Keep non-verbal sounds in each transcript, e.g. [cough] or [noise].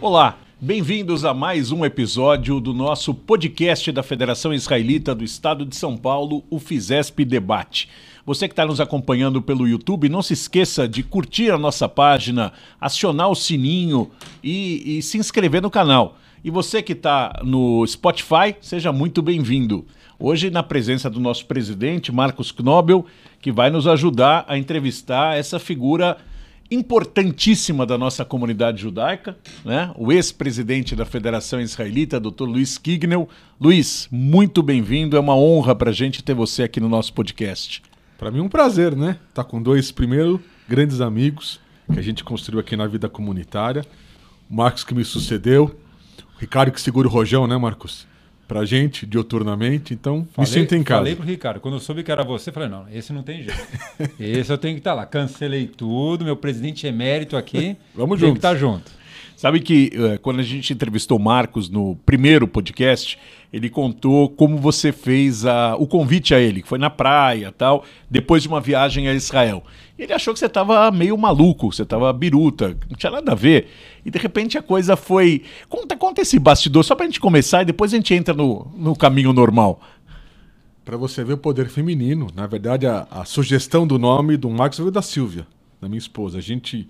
Olá, bem-vindos a mais um episódio do nosso podcast da Federação Israelita do Estado de São Paulo, o FISESP Debate. Você que está nos acompanhando pelo YouTube, não se esqueça de curtir a nossa página, acionar o sininho e, e se inscrever no canal. E você que está no Spotify, seja muito bem-vindo. Hoje, na presença do nosso presidente, Marcos Knobel, que vai nos ajudar a entrevistar essa figura importantíssima da nossa comunidade judaica, né? o ex-presidente da Federação Israelita, Dr. Luiz Kignel. Luiz, muito bem-vindo, é uma honra para a gente ter você aqui no nosso podcast. Para mim é um prazer, né? Tá com dois, primeiro, grandes amigos que a gente construiu aqui na vida comunitária. O Marcos que me sucedeu, o Ricardo que segura o rojão, né, Marcos? Pra gente dioturnamente, então falei, me sinto em casa. Falei pro Ricardo, quando eu soube que era você, falei, não, esse não tem jeito. [laughs] esse eu tenho que estar tá lá. Cancelei tudo, meu presidente emérito aqui. Vamos junto. que estar tá junto. Sabe que uh, quando a gente entrevistou o Marcos no primeiro podcast, ele contou como você fez a, o convite a ele, que foi na praia tal, depois de uma viagem a Israel. Ele achou que você estava meio maluco, você estava biruta, não tinha nada a ver. E de repente a coisa foi. Conta, conta esse bastidor, só para a gente começar e depois a gente entra no, no caminho normal. Para você ver o poder feminino. Na verdade, a, a, sugestão do nome do Marcos veio da Silvia, da minha esposa. A gente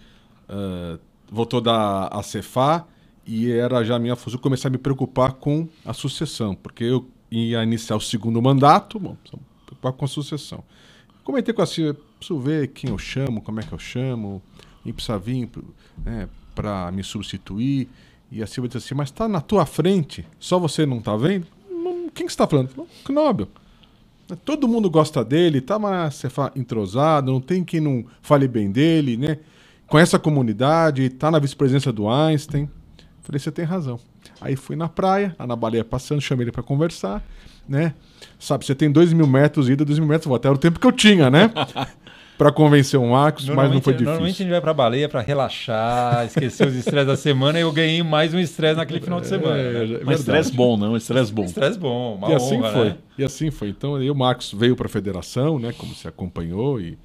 uh, voltou da Cefá e era já a minha função começar a me preocupar com a sucessão, porque eu ia iniciar o segundo mandato, bom, preocupar com a sucessão. Comentei com a Silvia, preciso ver quem eu chamo, como é que eu chamo, quem precisa vir né, para me substituir. E a Silvia disse assim, mas está na tua frente, só você não está vendo? Quem que está falando? Knobel. Todo mundo gosta dele, tá mas entrosado, não tem quem não fale bem dele, né? Conhece a comunidade, está na vice-presidência do Einstein. Falei, você tem razão. Aí fui na praia, lá na baleia passando, chamei ele para conversar, né? Sabe, você tem dois mil metros ida, dois mil metros volta. Era o tempo que eu tinha, né? [laughs] para convencer o Marcos, mas não foi difícil. Normalmente a gente vai para baleia para relaxar, esquecer os estresses da semana e eu ganhei mais um estresse naquele final de é, semana. É, né? Mas estresse bom, não? Estresse bom. Estresse bom, uma E assim honra, foi. Né? E assim foi. Então aí o Marcos veio para a federação, né? Como se acompanhou e,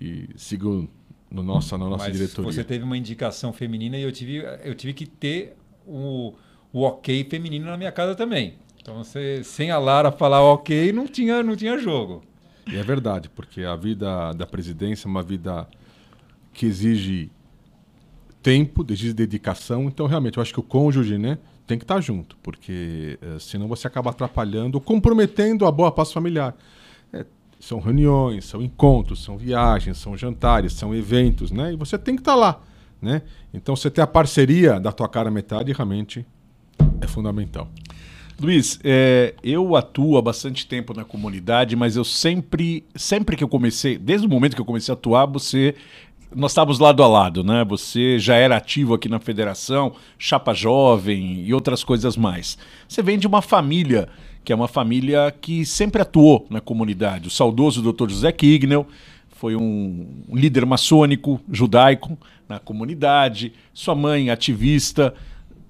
e seguiu no nossa, na nossa Mas diretoria. Você teve uma indicação feminina e eu tive, eu tive que ter o, o ok feminino na minha casa também. Então, você, sem a Lara falar ok, não tinha, não tinha jogo. E é verdade, porque a vida da presidência é uma vida que exige tempo, exige dedicação. Então, realmente, eu acho que o cônjuge né, tem que estar junto, porque eh, senão você acaba atrapalhando, comprometendo a boa paz familiar. É, são reuniões, são encontros, são viagens, são jantares, são eventos, né? E você tem que estar tá lá, né? Então você ter a parceria da tua cara metade realmente é fundamental. Luiz, é, eu atuo há bastante tempo na comunidade, mas eu sempre, sempre que eu comecei, desde o momento que eu comecei a atuar, você nós estávamos lado a lado, né? Você já era ativo aqui na federação, chapa jovem e outras coisas mais. Você vem de uma família que é uma família que sempre atuou na comunidade. O saudoso Dr. José Kignel foi um líder maçônico judaico na comunidade, sua mãe ativista,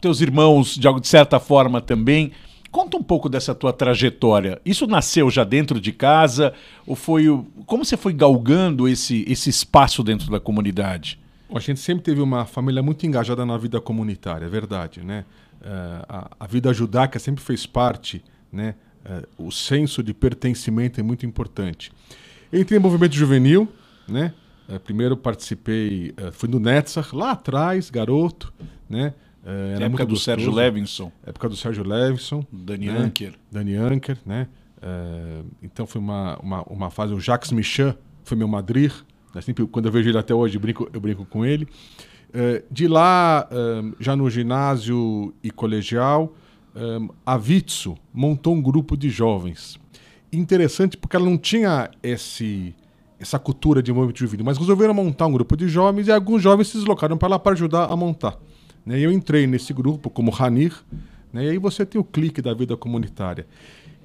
teus irmãos de certa forma também. Conta um pouco dessa tua trajetória. Isso nasceu já dentro de casa ou foi o... como você foi galgando esse esse espaço dentro da comunidade? A gente sempre teve uma família muito engajada na vida comunitária, é verdade, né? Uh, a, a vida judaica sempre fez parte né? Uh, o senso de pertencimento é muito importante. Entrei em movimento juvenil, né? Uh, primeiro participei, uh, fui no Netzach, lá atrás, garoto, né? Era época do gostoso. Sérgio Levinson. Época do Sérgio Levinson. Dani né? Anker. Dani Anker, né? então foi uma, uma, uma fase, o Jacques Michan foi meu madrir, né? sempre, quando eu vejo ele até hoje, eu brinco, eu brinco com ele. de lá, já no ginásio e colegial, um, a Vitsu montou um grupo de jovens. Interessante porque ela não tinha esse, essa cultura de movimento juvenil, mas resolveram montar um grupo de jovens e alguns jovens se deslocaram para lá para ajudar a montar. Né? Eu entrei nesse grupo como Ranir, né? e aí você tem o clique da vida comunitária.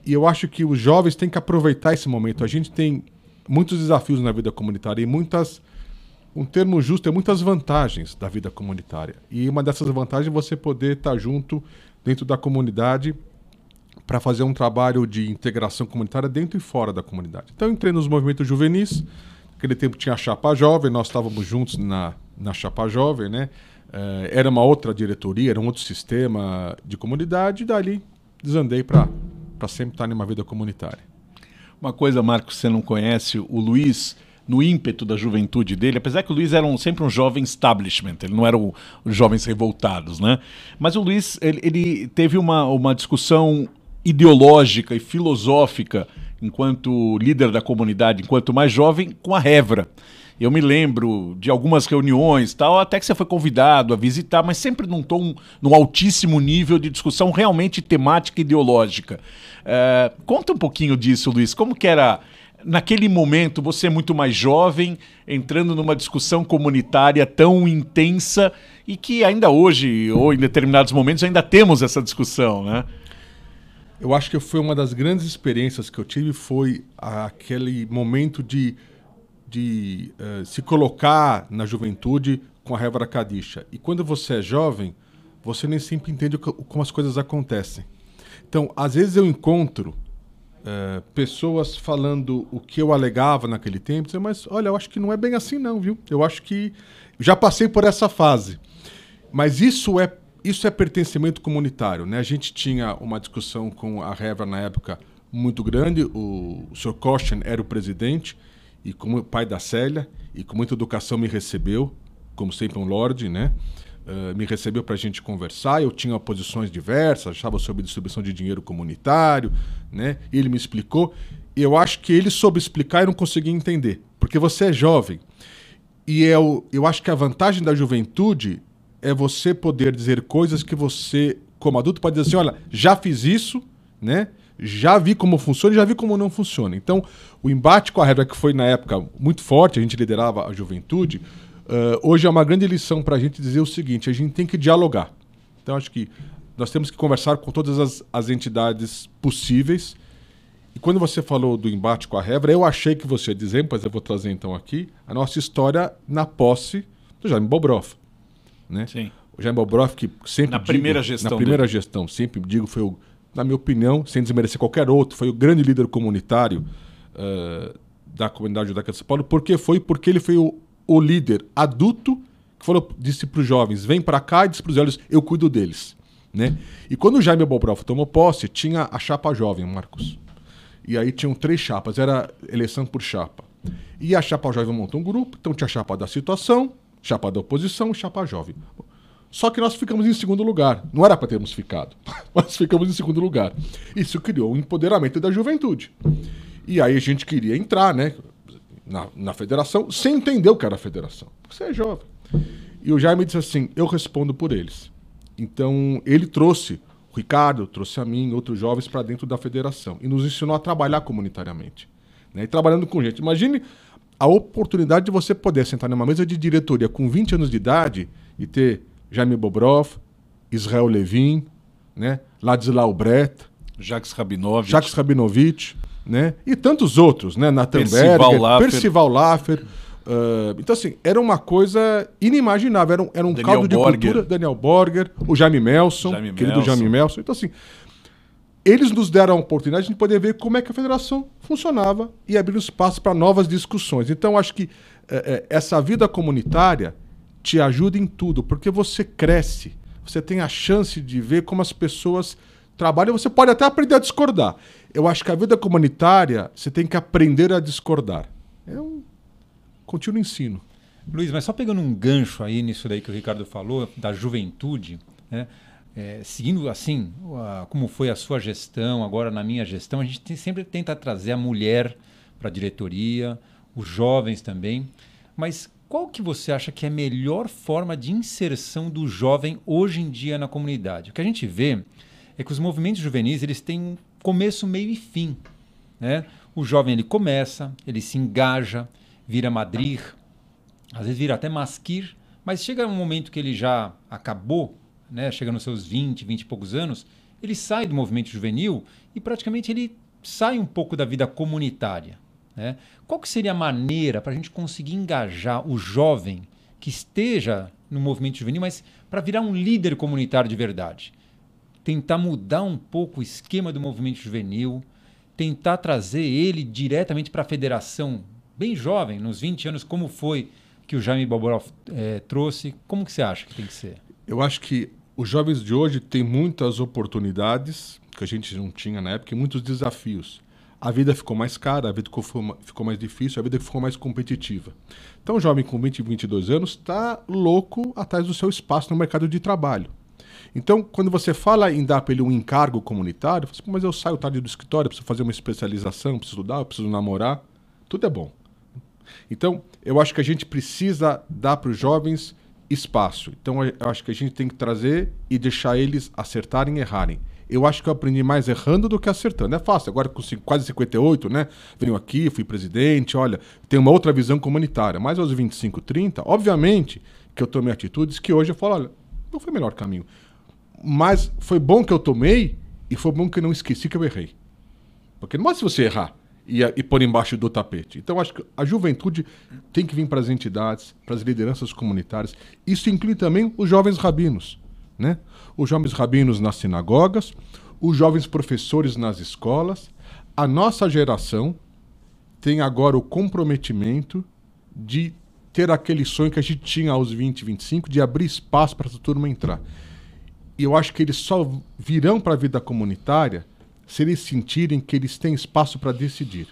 E eu acho que os jovens têm que aproveitar esse momento. A gente tem muitos desafios na vida comunitária e muitas um termo justo é muitas vantagens da vida comunitária. E uma dessas vantagens é você poder estar junto dentro da comunidade para fazer um trabalho de integração comunitária dentro e fora da comunidade. Então, entrei nos movimentos juvenis. Naquele tempo tinha a Chapa Jovem, nós estávamos juntos na, na Chapa Jovem, né? É, era uma outra diretoria, era um outro sistema de comunidade, e dali desandei para sempre estar numa vida comunitária. Uma coisa, Marcos, você não conhece, o Luiz, no ímpeto da juventude dele, apesar que o Luiz era um, sempre um jovem establishment, ele não era o, os jovens revoltados, né? Mas o Luiz, ele, ele teve uma, uma discussão ideológica e filosófica enquanto líder da comunidade, enquanto mais jovem, com a Revra. Eu me lembro de algumas reuniões, tal, até que você foi convidado a visitar, mas sempre num tom, num altíssimo nível de discussão realmente temática e ideológica. É, conta um pouquinho disso, Luiz. Como que era naquele momento, você é muito mais jovem, entrando numa discussão comunitária tão intensa e que ainda hoje, ou em determinados momentos, ainda temos essa discussão, né? Eu acho que foi uma das grandes experiências que eu tive foi aquele momento de de uh, se colocar na juventude com a Révara Kadisha. E quando você é jovem, você nem sempre entende como as coisas acontecem. Então, às vezes eu encontro uh, pessoas falando o que eu alegava naquele tempo, mas olha, eu acho que não é bem assim não, viu? Eu acho que já passei por essa fase. Mas isso é isso é pertencimento comunitário, né? A gente tinha uma discussão com a Révara na época muito grande, o, o Sr. Kochen era o presidente, e como pai da Célia, e com muita educação me recebeu, como sempre um lorde, né? Uh, me recebeu para a gente conversar. Eu tinha posições diversas, achava sobre distribuição de dinheiro comunitário, né? Ele me explicou. E eu acho que ele soube explicar e não conseguia entender, porque você é jovem. E eu, eu acho que a vantagem da juventude é você poder dizer coisas que você, como adulto, pode dizer assim: olha, já fiz isso, né? já vi como funciona e já vi como não funciona. Então, o embate com a regra, que foi na época muito forte, a gente liderava a juventude, uh, hoje é uma grande lição para a gente dizer o seguinte: a gente tem que dialogar. Então, acho que nós temos que conversar com todas as, as entidades possíveis. E quando você falou do embate com a Revra, eu achei que você ia dizer, mas eu vou trazer então aqui, a nossa história na posse do Jaime Bobrov. Né? Sim. O Jaime Bobrov, que sempre. Na digo, primeira gestão. Na primeira dele. gestão, sempre digo, foi o na minha opinião, sem desmerecer qualquer outro, foi o grande líder comunitário uh, da comunidade judaica de São Paulo. Por que foi? Porque ele foi o, o líder adulto que falou, disse para os jovens, vem para cá e disse para os velhos, eu cuido deles. Né? E quando o Jaime Bobrov tomou posse, tinha a chapa jovem, Marcos. E aí tinham três chapas, era eleição por chapa. E a chapa jovem montou um grupo, então tinha a chapa da situação, chapa da oposição chapa jovem. Só que nós ficamos em segundo lugar. Não era para termos ficado, [laughs] mas ficamos em segundo lugar. Isso criou um empoderamento da juventude. E aí a gente queria entrar, né, na, na federação, sem entender o que era a federação. Você é jovem. E o Jaime disse assim: eu respondo por eles. Então ele trouxe o Ricardo, trouxe a mim, outros jovens para dentro da federação e nos ensinou a trabalhar comunitariamente. Né, e trabalhando com gente. Imagine a oportunidade de você poder sentar numa mesa de diretoria com 20 anos de idade e ter Jaime Bobrov, Israel Levin, né? Ladislau Brett, Jacques Rabinovich, Jacques Rabinovich, né? E tantos outros, né? Nathan Percival Berger, Laffer. Percival Laffer. Uh, então, assim, era uma coisa inimaginável. Era um, era um Daniel caldo de Borger. cultura. Daniel Borger, o Jaime Melson, Jaime querido Melson. Jaime Melson. Então, assim, eles nos deram a oportunidade de poder ver como é que a federação funcionava e abrir espaço para novas discussões. Então, acho que eh, eh, essa vida comunitária te ajuda em tudo, porque você cresce, você tem a chance de ver como as pessoas trabalham, você pode até aprender a discordar. Eu acho que a vida comunitária, você tem que aprender a discordar. É um contínuo ensino. Luiz, mas só pegando um gancho aí nisso daí que o Ricardo falou, da juventude, né? É, seguindo assim, a- como foi a sua gestão, agora na minha gestão, a gente tem- sempre tenta trazer a mulher para a diretoria, os jovens também. Mas qual que você acha que é a melhor forma de inserção do jovem hoje em dia na comunidade? O que a gente vê é que os movimentos juvenis eles têm um começo, meio e fim. Né? O jovem ele começa, ele se engaja, vira madrir, às vezes vira até masquir, mas chega um momento que ele já acabou, né? chega nos seus 20, 20 e poucos anos, ele sai do movimento juvenil e praticamente ele sai um pouco da vida comunitária. Né? Qual que seria a maneira para a gente conseguir engajar o jovem que esteja no movimento juvenil, mas para virar um líder comunitário de verdade? Tentar mudar um pouco o esquema do movimento juvenil, tentar trazer ele diretamente para a federação, bem jovem, nos 20 anos, como foi que o Jaime Boborov é, trouxe, como que você acha que tem que ser? Eu acho que os jovens de hoje têm muitas oportunidades que a gente não tinha na época e muitos desafios. A vida ficou mais cara, a vida ficou mais difícil, a vida ficou mais competitiva. Então, o jovem com 20, 22 anos está louco atrás do seu espaço no mercado de trabalho. Então, quando você fala em dar para ele um encargo comunitário, você fala, mas eu saio tarde do escritório, preciso fazer uma especialização, preciso estudar, preciso namorar. Tudo é bom. Então, eu acho que a gente precisa dar para os jovens espaço. Então, eu acho que a gente tem que trazer e deixar eles acertarem e errarem. Eu acho que eu aprendi mais errando do que acertando. É fácil. Agora, com quase 58, né? Venho aqui, fui presidente, olha, tenho uma outra visão comunitária. Mas aos 25, 30, obviamente que eu tomei atitudes que hoje eu falo, olha, não foi o melhor caminho. Mas foi bom que eu tomei e foi bom que eu não esqueci que eu errei. Porque não é se você errar e, e pôr embaixo do tapete. Então, acho que a juventude tem que vir para as entidades, para as lideranças comunitárias. Isso inclui também os jovens rabinos, né? Os jovens rabinos nas sinagogas, os jovens professores nas escolas. A nossa geração tem agora o comprometimento de ter aquele sonho que a gente tinha aos 20, 25, de abrir espaço para essa turma entrar. E eu acho que eles só virão para a vida comunitária se eles sentirem que eles têm espaço para decidir.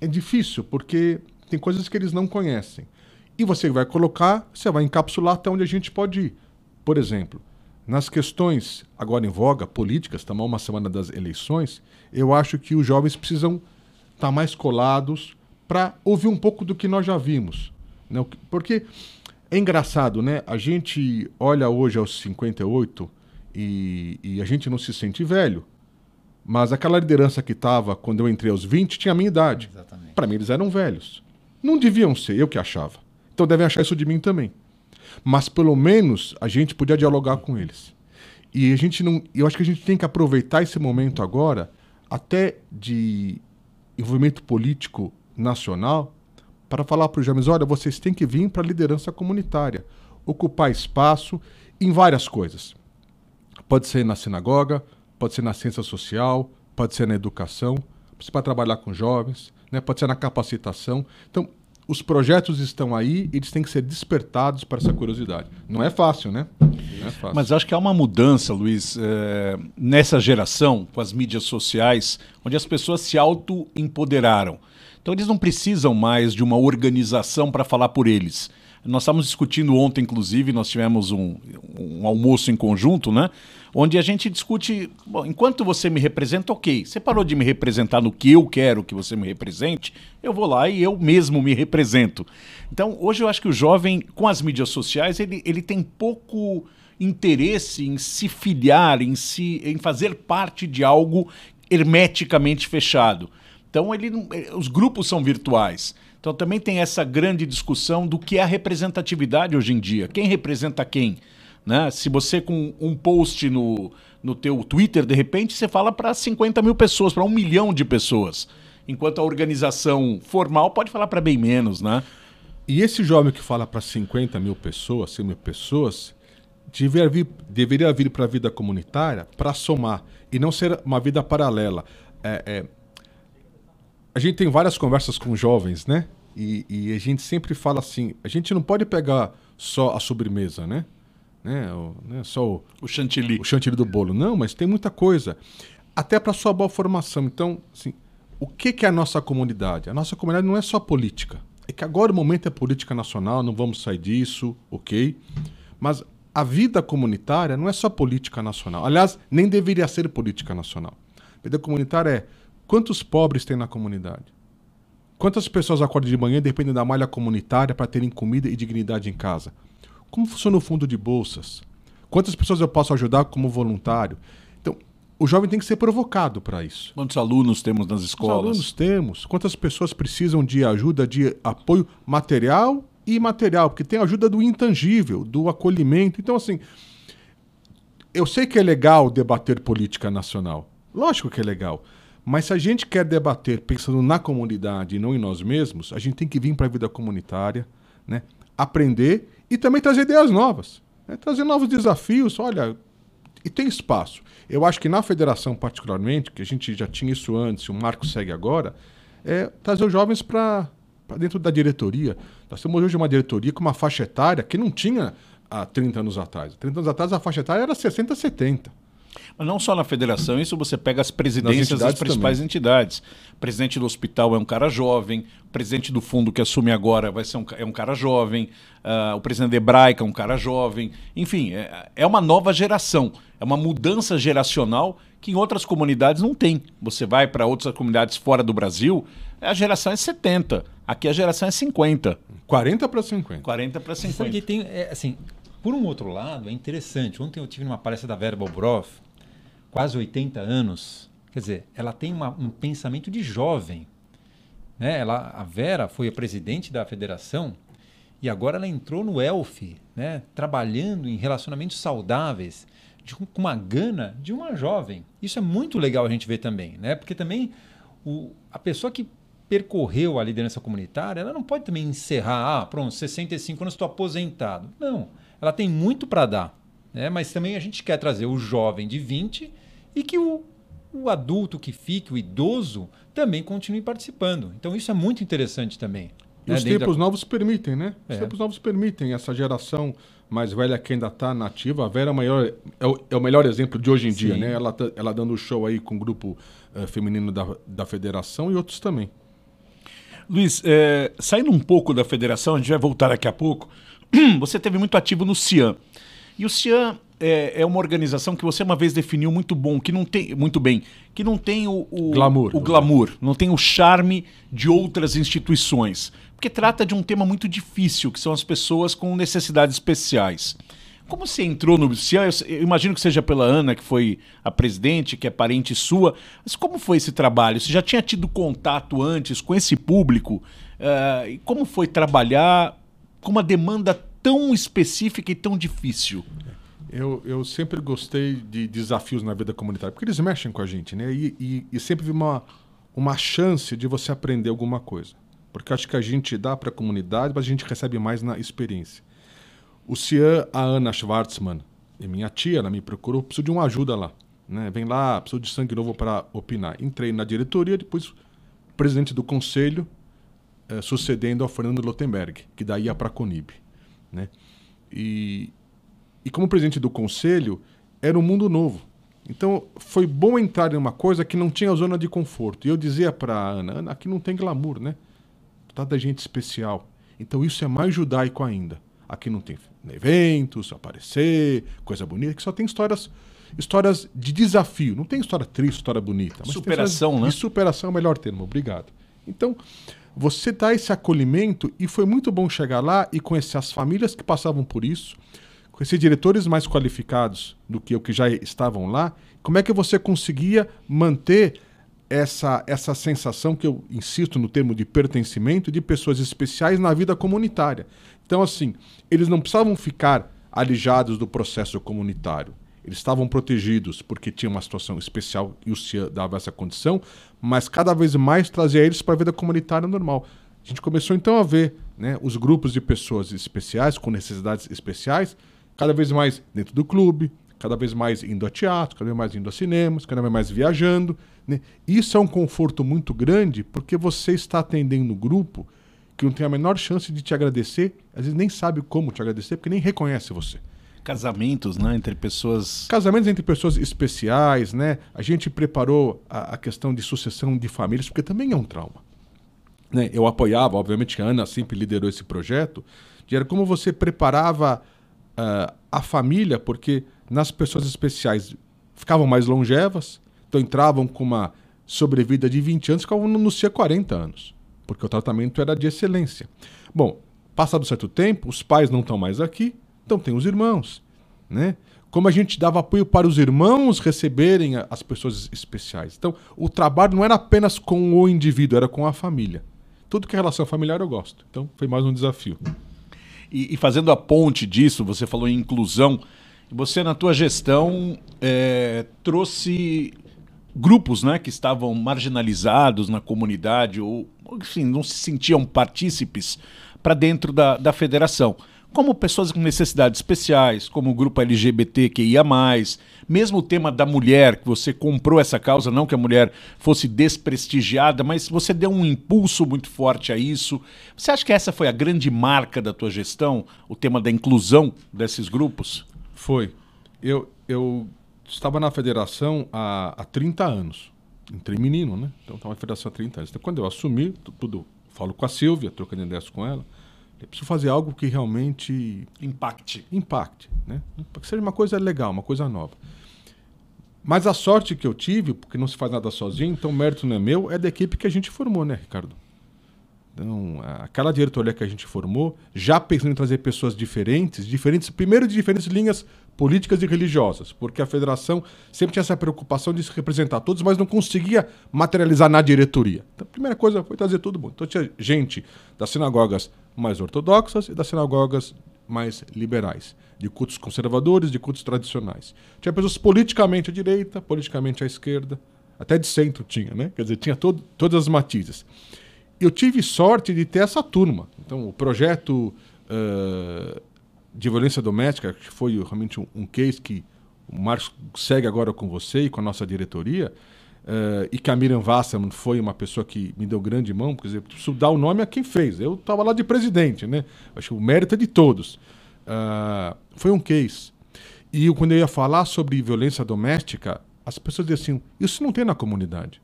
É difícil, porque tem coisas que eles não conhecem. E você vai colocar, você vai encapsular até onde a gente pode ir. Por exemplo, nas questões agora em voga, políticas, estamos uma semana das eleições, eu acho que os jovens precisam estar tá mais colados para ouvir um pouco do que nós já vimos. Né? Porque é engraçado, né? A gente olha hoje aos 58 e, e a gente não se sente velho. Mas aquela liderança que estava quando eu entrei aos 20 tinha a minha idade. Para mim, eles eram velhos. Não deviam ser, eu que achava. Então devem achar isso de mim também. Mas pelo menos a gente podia dialogar com eles. E a gente não. Eu acho que a gente tem que aproveitar esse momento agora, até de envolvimento político nacional, para falar para os jovens: olha, vocês têm que vir para a liderança comunitária, ocupar espaço em várias coisas. Pode ser na sinagoga, pode ser na ciência social, pode ser na educação, para trabalhar com jovens, né? pode ser na capacitação. Então, os projetos estão aí, eles têm que ser despertados para essa curiosidade. Não é fácil, né? É fácil. Mas acho que há uma mudança, Luiz, é, nessa geração, com as mídias sociais, onde as pessoas se auto-empoderaram. Então eles não precisam mais de uma organização para falar por eles. Nós estávamos discutindo ontem, inclusive, nós tivemos um, um almoço em conjunto, né? Onde a gente discute, bom, enquanto você me representa, ok. Você parou de me representar no que eu quero que você me represente, eu vou lá e eu mesmo me represento. Então, hoje eu acho que o jovem, com as mídias sociais, ele, ele tem pouco interesse em se filiar, em, se, em fazer parte de algo hermeticamente fechado. Então, ele, os grupos são virtuais. Então também tem essa grande discussão do que é a representatividade hoje em dia. Quem representa quem? Né? Se você com um post no, no teu Twitter, de repente, você fala para 50 mil pessoas, para um milhão de pessoas. Enquanto a organização formal pode falar para bem menos, né? E esse jovem que fala para 50 mil pessoas, 100 mil pessoas, deveria vir, deveria vir para a vida comunitária para somar e não ser uma vida paralela. É, é, a gente tem várias conversas com jovens, né? E, e, a gente sempre fala assim: a gente não pode pegar só a sobremesa, né? né? O, né? Só o, o chantilly. O chantilly do bolo. Não, mas tem muita coisa. Até para sua boa formação. Então, assim, o que, que é a nossa comunidade? A nossa comunidade não é só política. É que agora o momento é política nacional, não vamos sair disso, ok? Mas a vida comunitária não é só política nacional. Aliás, nem deveria ser política nacional. A vida comunitária é Quantos pobres tem na comunidade? Quantas pessoas acordam de manhã e dependem da malha comunitária para terem comida e dignidade em casa? Como funciona o fundo de bolsas? Quantas pessoas eu posso ajudar como voluntário? Então, o jovem tem que ser provocado para isso. Quantos alunos temos nas escolas? Quantos alunos temos? Quantas pessoas precisam de ajuda, de apoio material e imaterial? Porque tem ajuda do intangível, do acolhimento. Então, assim, eu sei que é legal debater política nacional. Lógico que é legal. Mas se a gente quer debater pensando na comunidade e não em nós mesmos, a gente tem que vir para a vida comunitária, né? aprender e também trazer ideias novas, né? trazer novos desafios. Olha, e tem espaço. Eu acho que na federação, particularmente, que a gente já tinha isso antes, o Marco segue agora, é trazer os jovens para dentro da diretoria. Nós temos hoje uma diretoria com uma faixa etária que não tinha há 30 anos atrás. 30 anos atrás a faixa etária era 60, 70. Mas não só na federação, isso você pega as presidências das principais também. entidades. O presidente do hospital é um cara jovem, o presidente do fundo que assume agora vai ser um, é um cara jovem, uh, o presidente da Hebraica é um cara jovem. Enfim, é, é uma nova geração, é uma mudança geracional que em outras comunidades não tem. Você vai para outras comunidades fora do Brasil, a geração é 70, aqui a geração é 50. 40 para 50. 40 para 50. Sabe que tem, é, assim, por um outro lado, é interessante. Ontem eu tive numa palestra da Verbal Broth, quase 80 anos. Quer dizer, ela tem uma, um pensamento de jovem. Né? Ela, a Vera foi a presidente da federação e agora ela entrou no ELF, né? trabalhando em relacionamentos saudáveis, de, com uma gana de uma jovem. Isso é muito legal a gente ver também, né? porque também o, a pessoa que percorreu a liderança comunitária, ela não pode também encerrar, ah, pronto, 65 anos estou aposentado. Não, ela tem muito para dar. Né? Mas também a gente quer trazer o jovem de 20 e que o, o adulto que fique, o idoso, também continue participando. Então isso é muito interessante também. E né? os tempos da... novos permitem, né? Os é. tempos novos permitem essa geração mais velha que ainda está nativa. A Vera é, maior, é, o, é o melhor exemplo de hoje em Sim. dia, né? Ela, tá, ela dando show aí com o grupo uh, feminino da, da federação e outros também. Luiz, é, saindo um pouco da federação, a gente vai voltar daqui a pouco. [clears throat] Você teve muito ativo no CIAN. E o CIAN é, é, uma organização que você uma vez definiu muito bom, que não tem muito bem, que não tem o, o glamour, o glamour, não tem o charme de outras instituições, porque trata de um tema muito difícil, que são as pessoas com necessidades especiais. Como você entrou no CIAN? Eu imagino que seja pela Ana, que foi a presidente, que é parente sua. Mas como foi esse trabalho? Você já tinha tido contato antes com esse público? Uh, e como foi trabalhar com uma demanda tão específica e tão difícil? Eu, eu sempre gostei de desafios na vida comunitária, porque eles mexem com a gente, né? E, e, e sempre vi uma, uma chance de você aprender alguma coisa. Porque acho que a gente dá para a comunidade, mas a gente recebe mais na experiência. O Cian, a Ana Schwartzman, e minha tia, ela me procurou, preciso de uma ajuda lá. Né? Vem lá, preciso de sangue novo para opinar. Entrei na diretoria, depois presidente do conselho, eh, sucedendo ao Fernando Lotenberg, que daí ia para a Conib. Né? E, e como presidente do conselho, era um mundo novo. Então foi bom entrar em uma coisa que não tinha zona de conforto. E eu dizia para a Ana, Ana, aqui não tem glamour, né? Tá da gente especial. Então isso é mais judaico ainda. Aqui não tem eventos, aparecer, coisa bonita, que só tem histórias histórias de desafio. Não tem história triste, história bonita. superação, né? De superação é o melhor termo. Obrigado. Então, você dá esse acolhimento e foi muito bom chegar lá e conhecer as famílias que passavam por isso, conhecer diretores mais qualificados do que eu que já estavam lá. Como é que você conseguia manter essa, essa sensação que eu insisto no termo de pertencimento de pessoas especiais na vida comunitária? Então, assim, eles não precisavam ficar alijados do processo comunitário. Eles estavam protegidos porque tinha uma situação especial e o CIA dava essa condição, mas cada vez mais trazia eles para a vida comunitária normal. A gente começou então a ver né, os grupos de pessoas especiais, com necessidades especiais, cada vez mais dentro do clube, cada vez mais indo a teatro, cada vez mais indo a cinemas, cada vez mais viajando. Né? Isso é um conforto muito grande porque você está atendendo um grupo que não tem a menor chance de te agradecer, às vezes nem sabe como te agradecer, porque nem reconhece você. Casamentos, né? Entre pessoas. Casamentos entre pessoas especiais, né? A gente preparou a, a questão de sucessão de famílias, porque também é um trauma. Né? Eu apoiava, obviamente, a Ana sempre liderou esse projeto, de era como você preparava uh, a família, porque nas pessoas especiais ficavam mais longevas, então entravam com uma sobrevida de 20 anos, ficavam no CIA 40 anos, porque o tratamento era de excelência. Bom, passado certo tempo, os pais não estão mais aqui, então tem os irmãos, né? Como a gente dava apoio para os irmãos receberem as pessoas especiais. Então, o trabalho não era apenas com o indivíduo, era com a família. Tudo que é relação familiar eu gosto. Então, foi mais um desafio. E, e fazendo a ponte disso, você falou em inclusão. Você, na tua gestão, é, trouxe grupos né, que estavam marginalizados na comunidade ou enfim, não se sentiam partícipes para dentro da, da federação como pessoas com necessidades especiais, como o grupo LGBTQIA+, mesmo o tema da mulher, que você comprou essa causa, não que a mulher fosse desprestigiada, mas você deu um impulso muito forte a isso. Você acha que essa foi a grande marca da tua gestão, o tema da inclusão desses grupos? Foi. Eu, eu estava na federação há, há 30 anos. Entrei menino, né? Então estava na federação há 30 anos. Então, quando eu assumi, tudo, falo com a Silvia, trocando ideias com ela. Eu preciso fazer algo que realmente impacte. Impacte, né? Que seja uma coisa legal, uma coisa nova. Mas a sorte que eu tive, porque não se faz nada sozinho, então o mérito não é meu, é da equipe que a gente formou, né, Ricardo? Então, aquela diretoria que a gente formou, já pensando em trazer pessoas diferentes, diferentes, primeiro de diferentes linhas políticas e religiosas, porque a federação sempre tinha essa preocupação de se representar todos, mas não conseguia materializar na diretoria. Então, a primeira coisa foi trazer todo mundo. Então, tinha gente das sinagogas mais ortodoxas e das sinagogas mais liberais, de cultos conservadores, de cultos tradicionais. Tinha pessoas politicamente à direita, politicamente à esquerda, até de centro tinha, né? Quer dizer, tinha todo, todas as matizes. Eu tive sorte de ter essa turma. Então, o projeto uh, de violência doméstica, que foi realmente um, um case que o Marcos segue agora com você e com a nossa diretoria, Uh, e que a Miriam Wasserman foi uma pessoa que me deu grande mão, quer dizer, preciso dar o nome a quem fez. Eu estava lá de presidente, né? Acho que o mérito é de todos. Uh, foi um case. E quando eu ia falar sobre violência doméstica, as pessoas diziam assim: isso não tem na comunidade.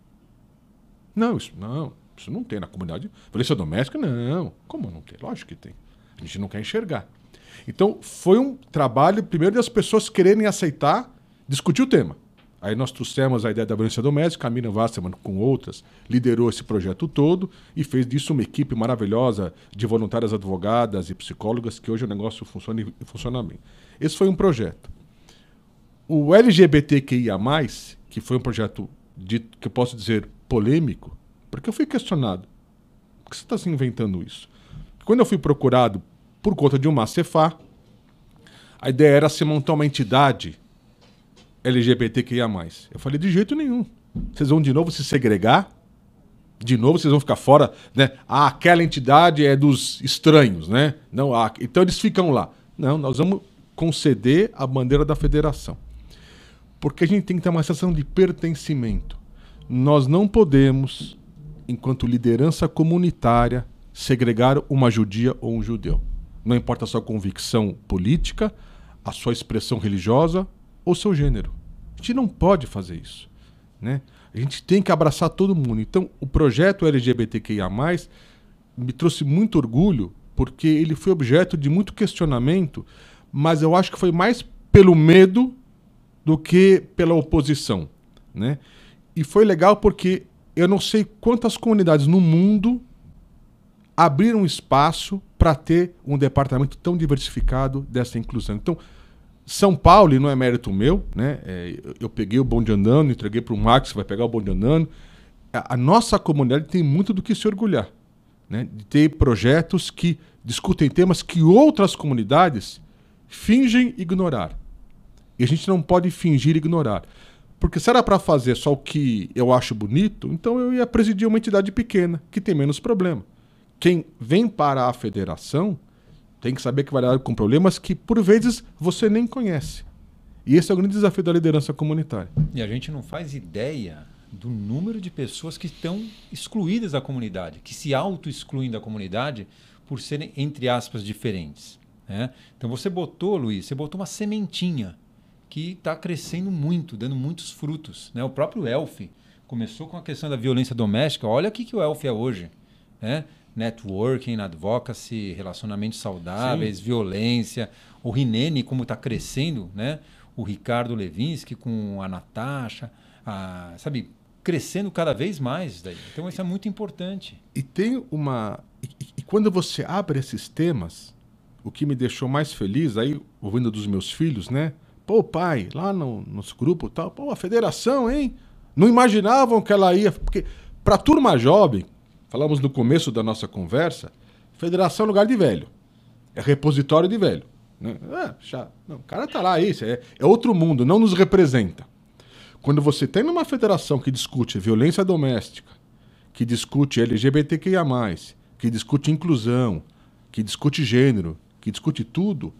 Não, isso não, isso não tem na comunidade. Violência doméstica, não. Como não tem? Lógico que tem. A gente não quer enxergar. Então, foi um trabalho, primeiro, das pessoas quererem aceitar, discutir o tema. Aí nós trouxemos a ideia da violência doméstica, a Miriam Wasserman, com outras, liderou esse projeto todo e fez disso uma equipe maravilhosa de voluntárias advogadas e psicólogas, que hoje o negócio funciona e funciona bem. Esse foi um projeto. O LGBTQIA, que foi um projeto de, que eu posso dizer polêmico, porque eu fui questionado. Por que você está se inventando isso? Quando eu fui procurado por conta de uma Cefá, a ideia era se montar uma entidade LGBTQIA+. Eu falei, de jeito nenhum. Vocês vão de novo se segregar? De novo vocês vão ficar fora, né? Ah, aquela entidade é dos estranhos, né? Não, ah, então eles ficam lá. Não, nós vamos conceder a bandeira da federação. Porque a gente tem que ter uma sensação de pertencimento. Nós não podemos, enquanto liderança comunitária, segregar uma judia ou um judeu. Não importa a sua convicção política, a sua expressão religiosa ou seu gênero. A gente não pode fazer isso. Né? A gente tem que abraçar todo mundo. Então, o projeto LGBTQIA, me trouxe muito orgulho, porque ele foi objeto de muito questionamento, mas eu acho que foi mais pelo medo do que pela oposição. Né? E foi legal porque eu não sei quantas comunidades no mundo abriram espaço para ter um departamento tão diversificado dessa inclusão. Então, são Paulo, e não é mérito meu, né? É, eu peguei o bonde andando, entreguei para o Max, vai pegar o bonde andando. A, a, nossa comunidade tem muito do que se orgulhar, né? De ter projetos que discutem temas que outras comunidades fingem ignorar. E a gente não pode fingir ignorar. Porque se era para fazer só o que eu acho bonito, então eu ia presidir uma entidade pequena, que tem menos problema. Quem vem para a federação tem que saber que vai lidar com problemas que, por vezes, você nem conhece. E esse é o grande desafio da liderança comunitária. E a gente não faz ideia do número de pessoas que estão excluídas da comunidade, que se auto-excluem da comunidade por serem, entre aspas, diferentes. Né? Então você botou, Luiz, você botou uma sementinha que está crescendo muito, dando muitos frutos. Né? O próprio Elf começou com a questão da violência doméstica. Olha o que, que o Elf é hoje. Né? Networking, advocacy, relacionamentos saudáveis, Sim. violência. O Rinene, como está crescendo, né? O Ricardo Levinsky com a Natasha, a, sabe, crescendo cada vez mais. Daí. Então isso é muito importante. E tem uma. E, e, quando você abre esses temas, o que me deixou mais feliz, aí, ouvindo dos meus filhos, né? Pô, pai, lá no nosso grupo tal, pô, a federação, hein? Não imaginavam que ela ia. Porque para turma jovem, falamos no começo da nossa conversa, federação é lugar de velho. É repositório de velho. Né? É, já, não, o cara tá lá, isso é, é outro mundo, não nos representa. Quando você tem uma federação que discute violência doméstica, que discute LGBTQIA, que discute inclusão, que discute gênero, que discute tudo,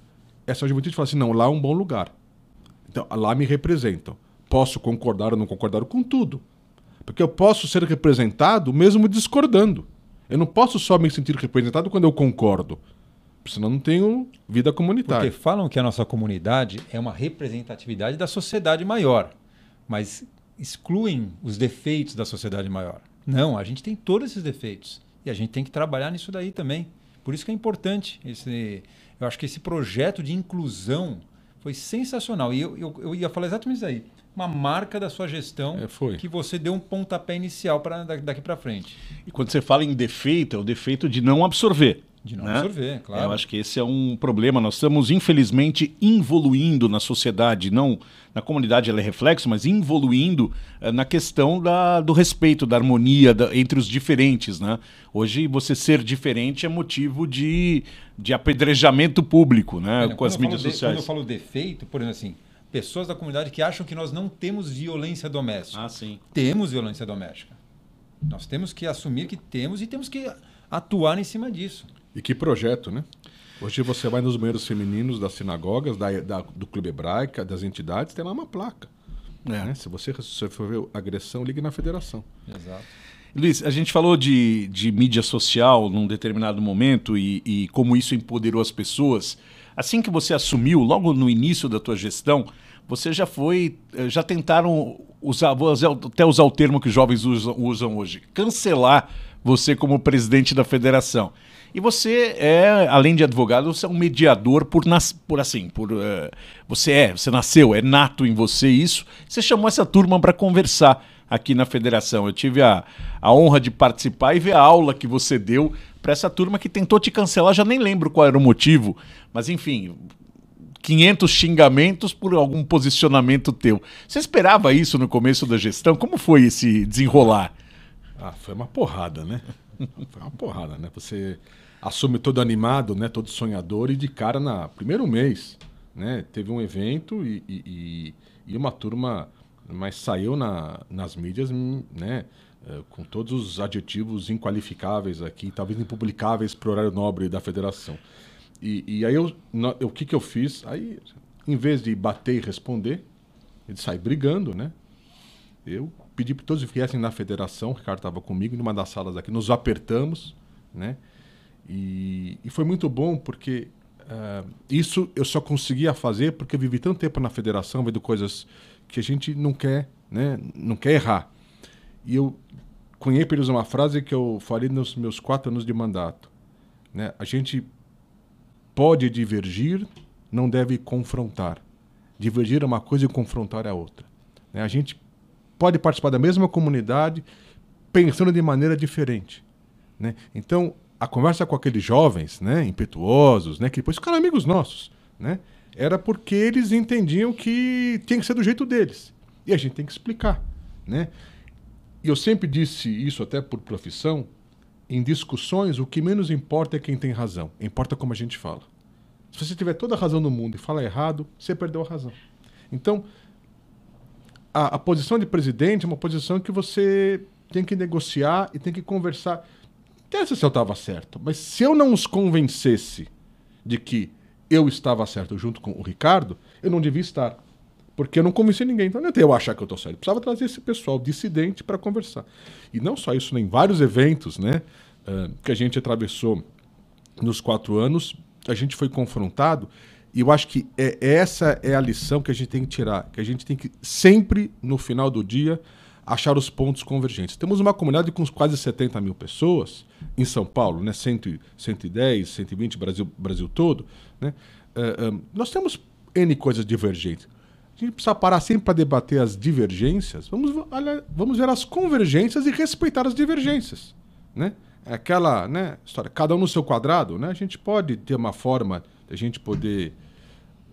essa juventude fala assim: não, lá é um bom lugar. Então, lá me representam. Posso concordar ou não concordar com tudo. Porque eu posso ser representado mesmo discordando. Eu não posso só me sentir representado quando eu concordo. Senão não tenho vida comunitária. Porque falam que a nossa comunidade é uma representatividade da sociedade maior, mas excluem os defeitos da sociedade maior. Não, a gente tem todos esses defeitos e a gente tem que trabalhar nisso daí também. Por isso que é importante esse, eu acho que esse projeto de inclusão foi sensacional. E eu, eu, eu ia falar exatamente isso aí. Uma marca da sua gestão é, que você deu um pontapé inicial para daqui para frente. E quando você fala em defeito, é o defeito de não absorver. De não né? absorver, claro. Eu acho que esse é um problema. Nós estamos, infelizmente, evoluindo na sociedade, não na comunidade ela é reflexo, mas evoluindo eh, na questão da, do respeito, da harmonia da, entre os diferentes. Né? Hoje, você ser diferente é motivo de, de apedrejamento público né? É, com as mídias de, sociais. Quando eu falo defeito, por exemplo, assim, pessoas da comunidade que acham que nós não temos violência doméstica. Ah, sim. Temos violência doméstica. Nós temos que assumir que temos e temos que atuar em cima disso. E que projeto, né? Hoje você vai nos banheiros femininos das sinagogas, da, da, do clube hebraica, das entidades, tem lá uma placa. É. Né? Se você sofreu agressão, ligue na federação. Exato. Luiz, a gente falou de, de mídia social num determinado momento e, e, como isso empoderou as pessoas. Assim que você assumiu, logo no início da tua gestão, você já foi, eh, já tentaram usar, vou até usar o termo que os jovens usam, usam hoje, cancelar você como presidente da federação. E você é, além de advogado, você é um mediador por, nas, por assim, por uh, você é, você nasceu, é nato em você isso. Você chamou essa turma para conversar aqui na federação. Eu tive a, a honra de participar e ver a aula que você deu para essa turma que tentou te cancelar. Já nem lembro qual era o motivo, mas enfim, 500 xingamentos por algum posicionamento teu. Você esperava isso no começo da gestão? Como foi esse desenrolar? Ah, foi uma porrada, né? Foi uma porrada, né? Você assume todo animado, né? Todo sonhador e de cara na primeiro mês, né? Teve um evento e, e, e uma turma, mas saiu na, nas mídias, né? Eh, com todos os adjetivos inqualificáveis aqui, talvez impublicáveis para o horário nobre da federação. E, e aí eu, o que que eu fiz? Aí, em vez de bater e responder, ele sai brigando, né? Eu pedi para todos viessem na federação, o Ricardo estava comigo, numa das salas aqui, nos apertamos, né? E, e foi muito bom porque uh, isso eu só conseguia fazer porque eu vivi tanto tempo na federação, vendo coisas que a gente não quer, né? Não quer errar. E eu cunhei para eles uma frase que eu falei nos meus quatro anos de mandato, né? A gente pode divergir, não deve confrontar. Divergir é uma coisa e confrontar é outra. Né? A gente pode participar da mesma comunidade pensando de maneira diferente. Né? Então, a conversa com aqueles jovens, né, impetuosos, né, que depois ficaram amigos nossos, né, era porque eles entendiam que tinha que ser do jeito deles. E a gente tem que explicar, né? E eu sempre disse isso até por profissão, em discussões o que menos importa é quem tem razão, importa como a gente fala. Se você tiver toda a razão no mundo e fala errado, você perdeu a razão. Então, a, a posição de presidente é uma posição que você tem que negociar e tem que conversar interessa se eu estava certo, mas se eu não os convencesse de que eu estava certo junto com o Ricardo, eu não devia estar. Porque eu não convenci ninguém. Então não é eu achar que eu estou certo. Eu precisava trazer esse pessoal dissidente para conversar. E não só isso, nem vários eventos né, uh, que a gente atravessou nos quatro anos, a gente foi confrontado. E eu acho que é, essa é a lição que a gente tem que tirar. Que a gente tem que sempre, no final do dia, achar os pontos convergentes. Temos uma comunidade com quase 70 mil pessoas em São Paulo, né? 100, 110, 120, Brasil, Brasil todo. Né? Uh, nós temos N coisas divergentes. A gente precisa parar sempre para debater as divergências. Vamos, olha, vamos ver as convergências e respeitar as divergências. Né? É aquela né, história, cada um no seu quadrado. Né? A gente pode ter uma forma de a gente poder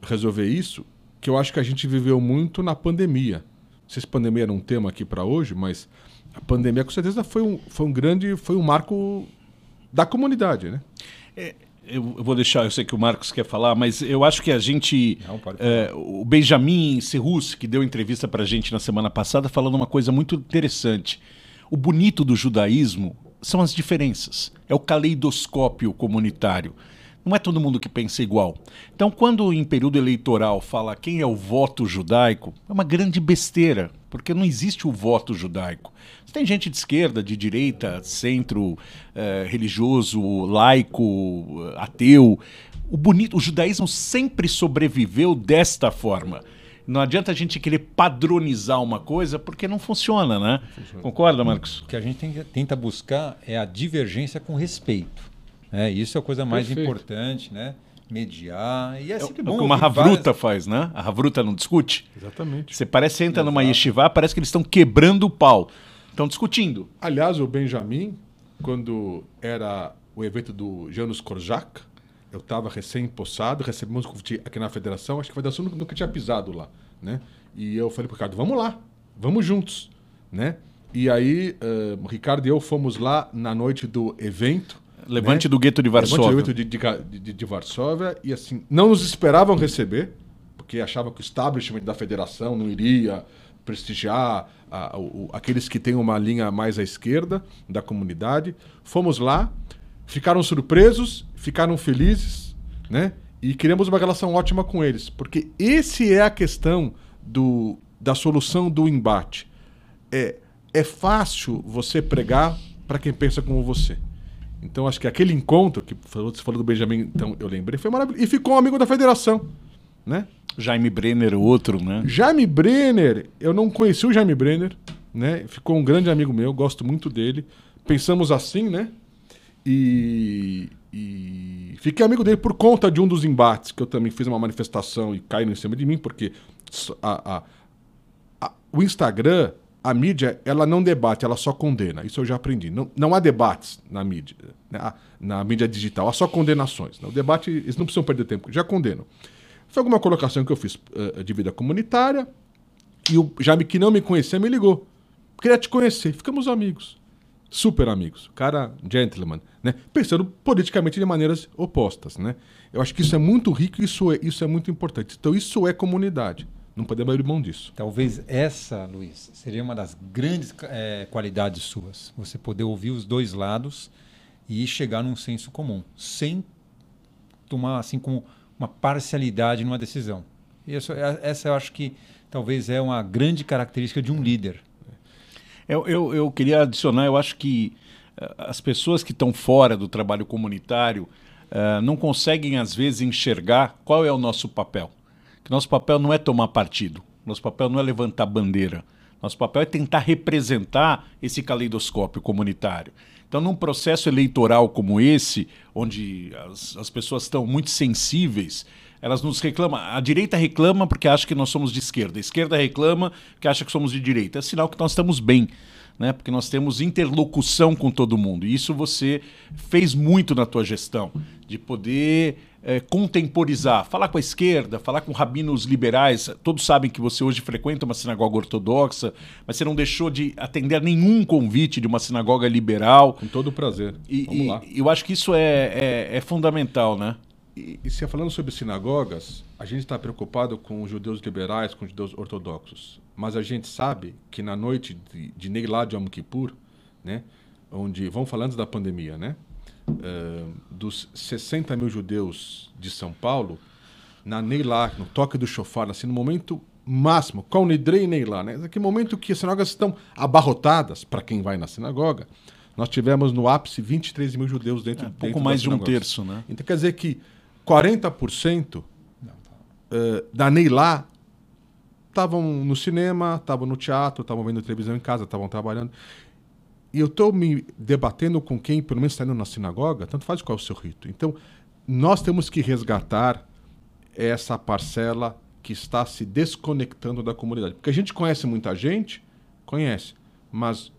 resolver isso, que eu acho que a gente viveu muito na pandemia sei se pandemia era um tema aqui para hoje, mas a pandemia com certeza foi um, foi um grande, foi um marco da comunidade, né? É, eu vou deixar, eu sei que o Marcos quer falar, mas eu acho que a gente. Não, é, o Benjamin Serrus, que deu entrevista para a gente na semana passada, falando uma coisa muito interessante. O bonito do judaísmo são as diferenças. É o caleidoscópio comunitário. Não é todo mundo que pensa igual. Então, quando em período eleitoral fala quem é o voto judaico, é uma grande besteira, porque não existe o voto judaico. Você tem gente de esquerda, de direita, centro, eh, religioso, laico, ateu. O bonito, o judaísmo sempre sobreviveu desta forma. Não adianta a gente querer padronizar uma coisa porque não funciona, né? Funciona. Concorda, Marcos? O que a gente tem, tenta buscar é a divergência com respeito. É, isso é a coisa mais Perfeito. importante, né? Mediar. E é, é sempre bom. É como a Havruta várias... faz, né? A Havruta não discute. Exatamente. Você parece que entra Exato. numa yeshiva, parece que eles estão quebrando o pau. Estão discutindo. Aliás, o Benjamin, quando era o evento do Janus Korjak, eu estava recém-possado, recebemos aqui na federação, acho que a federação nunca tinha pisado lá, né? E eu falei para o Ricardo, vamos lá, vamos juntos, né? E aí, uh, o Ricardo e eu fomos lá na noite do evento. Levante né? do gueto de Varsóvia. Levante do gueto de, de, de, Varsóvia. E assim, não nos esperavam receber, porque achavam que o establishment da federação não iria prestigiar a, a, o, aqueles que têm uma linha mais à esquerda da comunidade. Fomos lá, ficaram surpresos, ficaram felizes, né? E criamos uma relação ótima com eles, porque esse é a questão do, da solução do embate. É, é fácil você pregar para quem pensa como você. Então acho que aquele encontro que você falou do Benjamin, então eu lembrei, foi maravilhoso. E ficou um amigo da federação, né? Jaime Brenner, outro, né? Jaime Brenner, eu não conheci o Jaime Brenner, né? Ficou um grande amigo meu, gosto muito dele. Pensamos assim, né? E, e fiquei amigo dele por conta de um dos embates, que eu também fiz uma manifestação e caíram em cima de mim, porque a, a, a, o Instagram, a mídia, ela não debate, ela só condena. Isso eu já aprendi. Não, não há debates na mídia, né? na mídia digital, há só condenações. O debate, eles não precisam perder tempo, já condenam. Foi alguma colocação que eu fiz uh, de vida comunitária, e o Jaime, que não me conhecia, me ligou. Queria te conhecer, ficamos amigos super amigos, cara gentleman, né? Pensando politicamente de maneiras opostas, né? Eu acho que isso é muito rico e isso é, isso é muito importante. Então isso é comunidade. Não podemos abrir mão disso. Talvez essa, Luiz, seria uma das grandes é, qualidades suas. Você poder ouvir os dois lados e chegar num senso comum, sem tomar assim como uma parcialidade numa decisão. Isso, essa eu acho que talvez é uma grande característica de um líder. Eu, eu, eu queria adicionar, eu acho que uh, as pessoas que estão fora do trabalho comunitário uh, não conseguem, às vezes, enxergar qual é o nosso papel. Que nosso papel não é tomar partido, nosso papel não é levantar bandeira. Nosso papel é tentar representar esse caleidoscópio comunitário. Então, num processo eleitoral como esse, onde as, as pessoas estão muito sensíveis elas nos reclamam. A direita reclama porque acha que nós somos de esquerda. A esquerda reclama porque acha que somos de direita. É sinal que nós estamos bem. Né? Porque nós temos interlocução com todo mundo. E isso você fez muito na tua gestão, de poder é, contemporizar, falar com a esquerda, falar com rabinos liberais. Todos sabem que você hoje frequenta uma sinagoga ortodoxa, mas você não deixou de atender nenhum convite de uma sinagoga liberal. Com todo prazer. E, Vamos e, lá. Eu acho que isso é, é, é fundamental, né? E, e se falando sobre sinagogas, a gente está preocupado com os judeus liberais, com os judeus ortodoxos. Mas a gente sabe que na noite de, de Neilá de Yom Kippur, né, onde, vamos falar antes da pandemia, né, uh, dos 60 mil judeus de São Paulo, na Neilá, no toque do shofar, assim, no momento máximo, com Nidrei Neilá, né, naquele momento que as sinagogas estão abarrotadas, para quem vai na sinagoga, nós tivemos no ápice 23 mil judeus dentro, é, pouco dentro mais de um terço, né? Então quer dizer que 40% uh, da Neilá estavam no cinema, estavam no teatro, estavam vendo televisão em casa, estavam trabalhando. E eu estou me debatendo com quem, pelo menos está indo na sinagoga, tanto faz qual é o seu rito. Então, nós temos que resgatar essa parcela que está se desconectando da comunidade. Porque a gente conhece muita gente, conhece, mas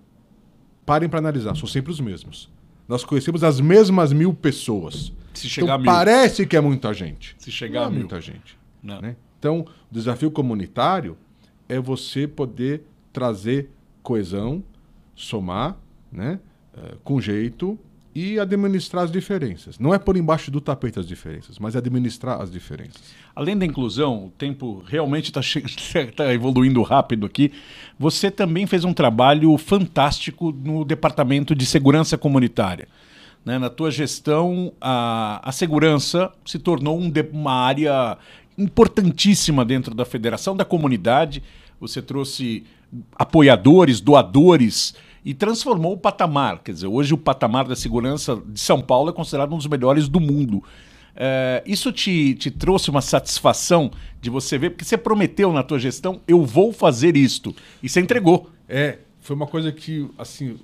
parem para analisar, são sempre os mesmos. Nós conhecemos as mesmas mil pessoas. Se chegar então, parece que é muita gente. Se chegar Não é mil. muita gente. Né? Então, o desafio comunitário é você poder trazer coesão, somar, né? Uh, com jeito e administrar as diferenças. Não é por embaixo do tapete as diferenças, mas administrar as diferenças. Além da inclusão, o tempo realmente está [laughs] tá evoluindo rápido aqui. Você também fez um trabalho fantástico no Departamento de Segurança Comunitária. Né? Na tua gestão, a, a segurança se tornou um de, uma área importantíssima dentro da federação, da comunidade. Você trouxe apoiadores, doadores e transformou o patamar. Quer dizer, hoje o patamar da segurança de São Paulo é considerado um dos melhores do mundo. É, isso te, te trouxe uma satisfação de você ver, porque você prometeu na tua gestão, eu vou fazer isto, e você entregou. É, foi uma coisa que, assim,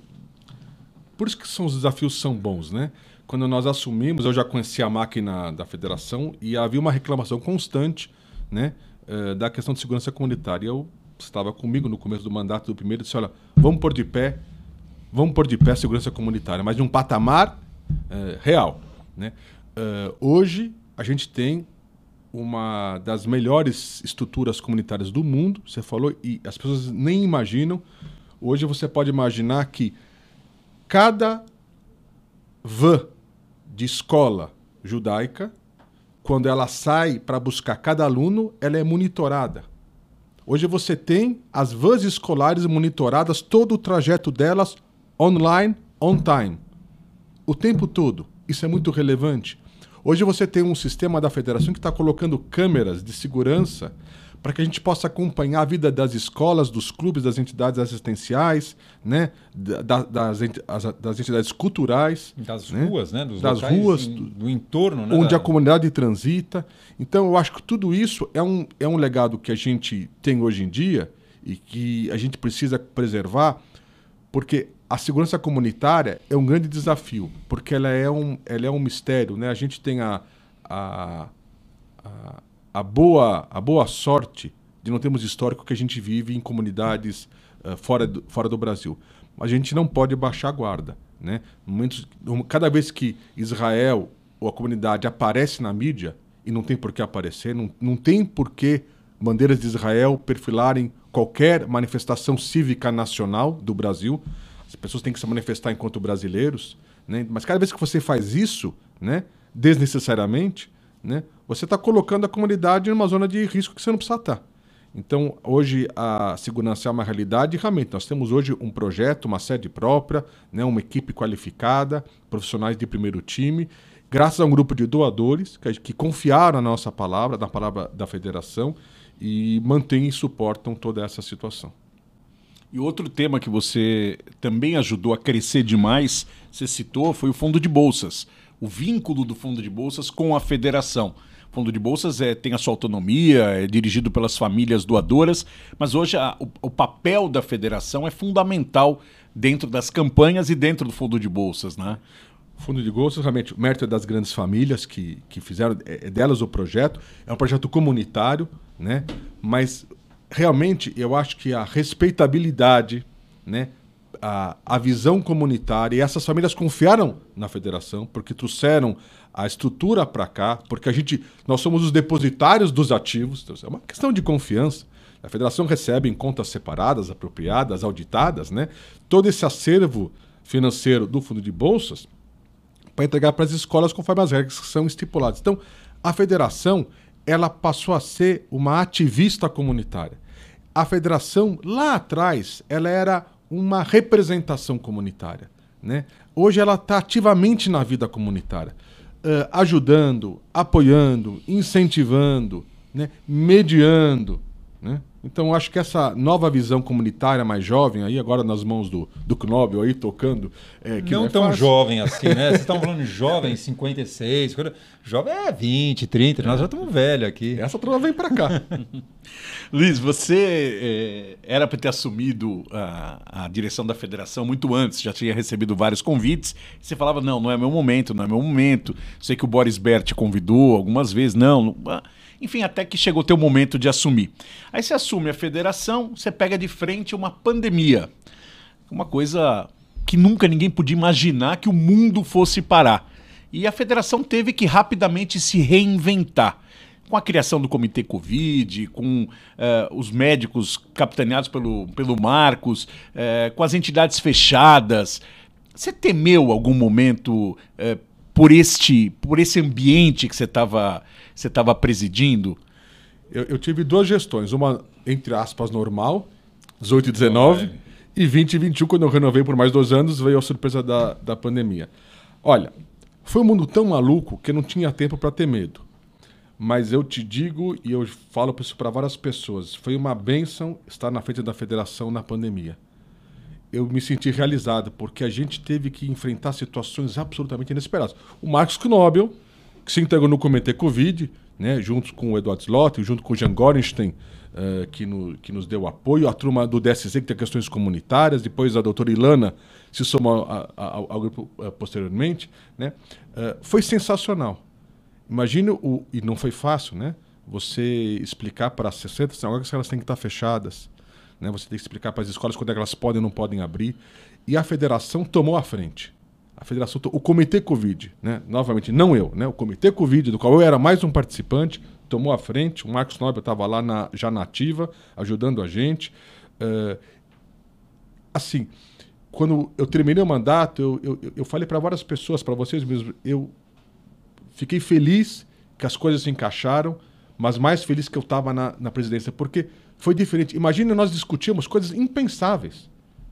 por isso que são, os desafios são bons, né? Quando nós assumimos, eu já conhecia a máquina da federação e havia uma reclamação constante, né, eh, da questão de segurança comunitária. Eu estava comigo no começo do mandato do primeiro e disse, olha, vamos pôr de pé, vamos pôr de pé a segurança comunitária, mas de um patamar eh, real, né? Uh, hoje a gente tem uma das melhores estruturas comunitárias do mundo, você falou, e as pessoas nem imaginam. Hoje você pode imaginar que cada van de escola judaica, quando ela sai para buscar cada aluno, ela é monitorada. Hoje você tem as vans escolares monitoradas, todo o trajeto delas online, on time. O tempo todo. Isso é muito relevante. Hoje você tem um sistema da federação que está colocando câmeras de segurança para que a gente possa acompanhar a vida das escolas, dos clubes, das entidades assistenciais, né? Da, das, das, entidades culturais. Das né? ruas, né? Dos das ruas. do entorno, né? Onde a comunidade transita. Então, eu acho que tudo isso é um, é um legado que a gente tem hoje em dia e que a gente precisa preservar, porque a segurança comunitária é um grande desafio, porque ela é um, ela é um mistério. Né? A gente tem a, a, a, a boa, a boa sorte de não termos histórico que a gente vive em comunidades uh, fora, do, fora do Brasil. A gente não pode baixar a guarda. Né? Momentos, cada vez que Israel ou a comunidade aparece na mídia, e não tem por que aparecer, não, não tem por que bandeiras de Israel perfilarem qualquer manifestação cívica nacional do Brasil, as pessoas têm que se manifestar enquanto brasileiros, né? mas cada vez que você faz isso, né, desnecessariamente, né, você está colocando a comunidade numa zona de risco que você não precisa estar. Então, hoje a segurança é uma realidade e realmente nós temos hoje um projeto, uma sede própria, né, uma equipe qualificada, profissionais de primeiro time, graças a um grupo de doadores que, que confiaram na nossa palavra, na palavra da federação e mantêm e suportam toda essa situação. E outro tema que você também ajudou a crescer demais, você citou, foi o fundo de bolsas. O vínculo do fundo de bolsas com a federação. O fundo de bolsas é, tem a sua autonomia, é dirigido pelas famílias doadoras, mas hoje a, o, o papel da federação é fundamental dentro das campanhas e dentro do fundo de bolsas, né? Fundo de Bolsas, realmente, o mérito é das grandes famílias que, que fizeram, é, é delas o projeto. É um projeto comunitário, né? Mas realmente eu acho que a respeitabilidade, né, a, a visão comunitária, e essas famílias confiaram na federação, porque trouxeram a estrutura para cá, porque a gente, nós somos os depositários dos ativos, então, é uma questão de confiança. A federação recebe em contas separadas, apropriadas, auditadas, né, todo esse acervo financeiro do fundo de bolsas para entregar para as escolas conforme as regras que são estipuladas. Então, a federação ela passou a ser uma ativista comunitária. A federação, lá atrás, ela era uma representação comunitária. Né? Hoje ela está ativamente na vida comunitária, uh, ajudando, apoiando, incentivando, né? mediando. Né? Então, acho que essa nova visão comunitária mais jovem, aí agora nas mãos do, do Knobel, aí tocando. É, que não, não é tão fácil. jovem assim, né? [laughs] Vocês estão falando de jovem, 56. Jovem é 20, 30, nós já estamos velhos aqui. Essa turma vem para cá. [laughs] Luiz, você é, era para ter assumido a, a, direção da federação muito antes, já tinha recebido vários convites. Você falava: não, não é meu momento, não é meu momento. Sei que o Boris Bert te convidou algumas vezes, não. não ah, enfim, até que chegou teu momento de assumir. Aí você assume a federação, você pega de frente uma pandemia. Uma coisa que nunca ninguém podia imaginar que o mundo fosse parar. E a federação teve que rapidamente se reinventar. Com a criação do Comitê Covid, com uh, os médicos capitaneados pelo, pelo Marcos, uh, com as entidades fechadas. Você temeu algum momento uh, por este por esse ambiente que você estava você estava presidindo? Eu, eu, tive duas gestões, uma entre aspas normal, 18 e 19, oh, é. e 20 e 21, quando eu renovei por mais dois anos, veio a surpresa da, da pandemia. Olha, foi um mundo tão maluco que não tinha tempo para ter medo. Mas eu te digo e eu falo isso para várias pessoas, foi uma benção estar na frente da federação na pandemia. Eu me senti realizado porque a gente teve que enfrentar situações absolutamente inesperadas. O Marcos Knobel, que se integrou no Comitê Covid, né, junto com o Eduardo Slot, junto com o Jean Gorenstein, uh, que, no, que nos deu apoio, a turma do DSC, que tem questões comunitárias, depois a doutora Ilana se somou ao grupo uh, posteriormente. Né, uh, foi sensacional. Imagine, o, e não foi fácil, né? Você explicar para as 60 sinagogas que elas têm que estar fechadas. Né? Você tem que explicar para as escolas quando é elas podem ou não podem abrir. E a federação tomou a frente. A federação, o comitê Covid, né? novamente, não eu, né? o comitê Covid, do qual eu era mais um participante, tomou a frente. O Marcos Nobel estava lá na, já na ativa, ajudando a gente. Uh, assim, quando eu terminei o mandato, eu, eu, eu falei para várias pessoas, para vocês mesmos, eu Fiquei feliz que as coisas se encaixaram, mas mais feliz que eu estava na, na presidência, porque foi diferente. Imagina nós discutíamos coisas impensáveis.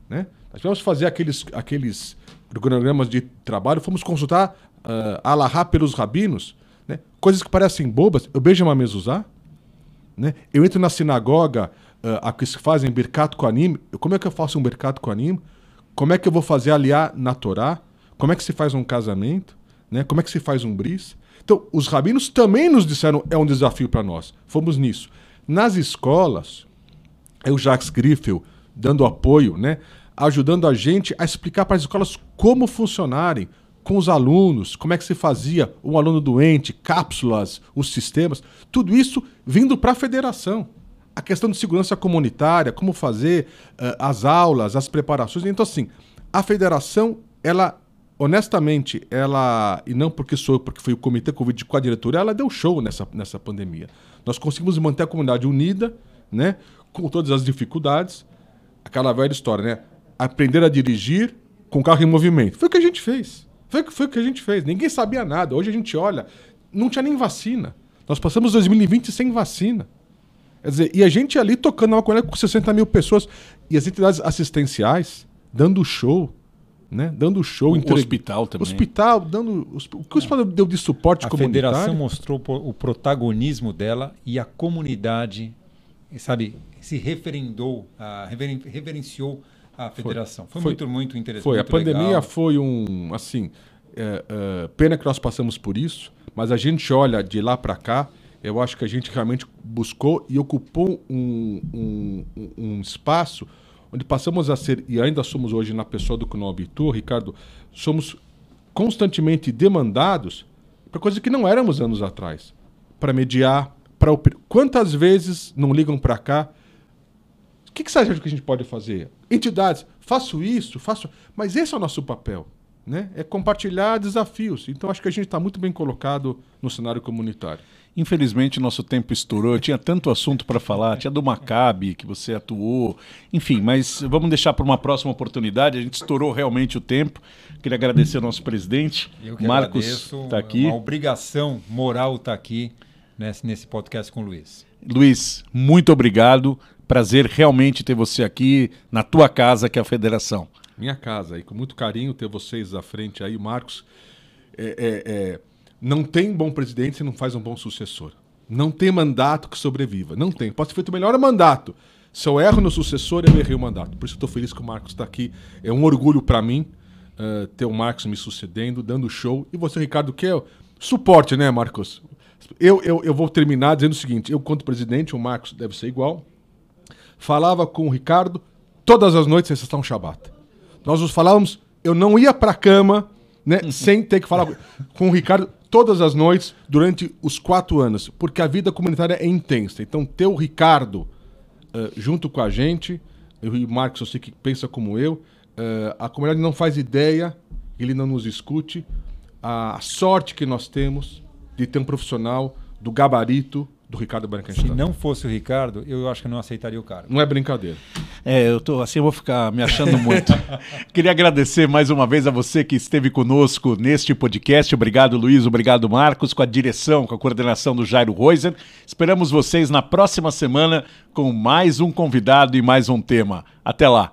Né? Nós tivemos fazer aqueles, aqueles cronogramas de trabalho, fomos consultar uh, alahá pelos rabinos, né? coisas que parecem bobas. Eu beijo uma mezuzá, né? eu entro na sinagoga, uh, a que se fazem birkat com anime. Como é que eu faço um birkat com anime? Como é que eu vou fazer aliar na Torá? Como é que se faz um casamento? Né? Como é que se faz um bris? Então, os rabinos também nos disseram é um desafio para nós. Fomos nisso. Nas escolas, é o Jacques Griffel dando apoio, né? ajudando a gente a explicar para as escolas como funcionarem com os alunos, como é que se fazia um aluno doente, cápsulas, os sistemas, tudo isso vindo para a federação. A questão de segurança comunitária, como fazer uh, as aulas, as preparações. Então, assim, a federação, ela honestamente, ela, e não porque sou porque foi o comitê Covid com a diretora, ela deu show nessa, nessa pandemia. Nós conseguimos manter a comunidade unida, né, com todas as dificuldades. Aquela velha história, né? Aprender a dirigir com carro em movimento. Foi o que a gente fez. Foi, foi o que a gente fez. Ninguém sabia nada. Hoje a gente olha, não tinha nem vacina. Nós passamos 2020 sem vacina. Quer dizer, e a gente ali tocando uma coisa com 60 mil pessoas. E as entidades assistenciais dando show, né? Dando show. O hospital também. Hospital, dando. O que o hospital deu de suporte a comunitário? A federação mostrou o protagonismo dela e a comunidade, sabe, se referendou, a, reverenciou a federação. Foi, foi, muito, muito interessante. Foi. Muito a pandemia legal. foi um. Assim, é, é, pena que nós passamos por isso, mas a gente olha de lá para cá. Eu acho que a gente realmente buscou e ocupou um, um, um espaço onde passamos a ser, e ainda somos hoje na pessoa do Knob tu, Ricardo, somos constantemente demandados para coisas que não éramos anos atrás. Para mediar, para Quantas vezes não ligam para cá? O que, que você acha que a gente pode fazer? Entidades, faço isso, faço. Mas esse é o nosso papel. Né? É compartilhar desafios. Então acho que a gente está muito bem colocado no cenário comunitário. Infelizmente, nosso tempo estourou. Tinha tanto assunto para falar. Tinha do Maccabi, que você atuou. Enfim, mas vamos deixar para uma próxima oportunidade. A gente estourou realmente o tempo. Queria agradecer ao nosso presidente. Eu que Marcos está aqui. Uma obrigação moral estar tá aqui nesse, nesse podcast com o Luiz. Luiz, muito obrigado. Prazer realmente ter você aqui na tua casa, que é a Federação. Minha casa, e com muito carinho ter vocês à frente aí, Marcos. é, é, é não tem bom presidente se não faz um bom sucessor. Não tem mandato que sobreviva. Não tem. Pode ser feito o melhor mandato. Se eu erro no sucessor, eu errei o mandato. Por isso estou feliz que o Marcos está aqui. É um orgulho para mim uh, ter o Marcos me sucedendo, dando show. E você, Ricardo, que é suporte, né, Marcos? Eu, eu, eu vou terminar dizendo o seguinte: eu, quanto presidente, o Marcos deve ser igual. Falava com o Ricardo todas as noites, exceção Shabat. Nós nos falávamos, eu não ia para a cama né, sem ter que falar com o Ricardo todas as noites durante os quatro anos, porque a vida comunitária é intensa. Então, ter o Ricardo uh, junto com a gente, e o Marcos, eu sei que pensa como eu, uh, a comunidade não faz ideia, ele não nos escute, a sorte que nós temos de ter um profissional do gabarito do Ricardo Brankenstein. Se não fosse o Ricardo, eu acho que não aceitaria o cargo. Não é brincadeira. É, eu tô assim, eu vou ficar me achando muito. [laughs] Queria agradecer mais uma vez a você que esteve conosco neste podcast. Obrigado, Luiz, obrigado, Marcos, com a direção, com a coordenação do Jairo Roiser. Esperamos vocês na próxima semana com mais um convidado e mais um tema. Até lá.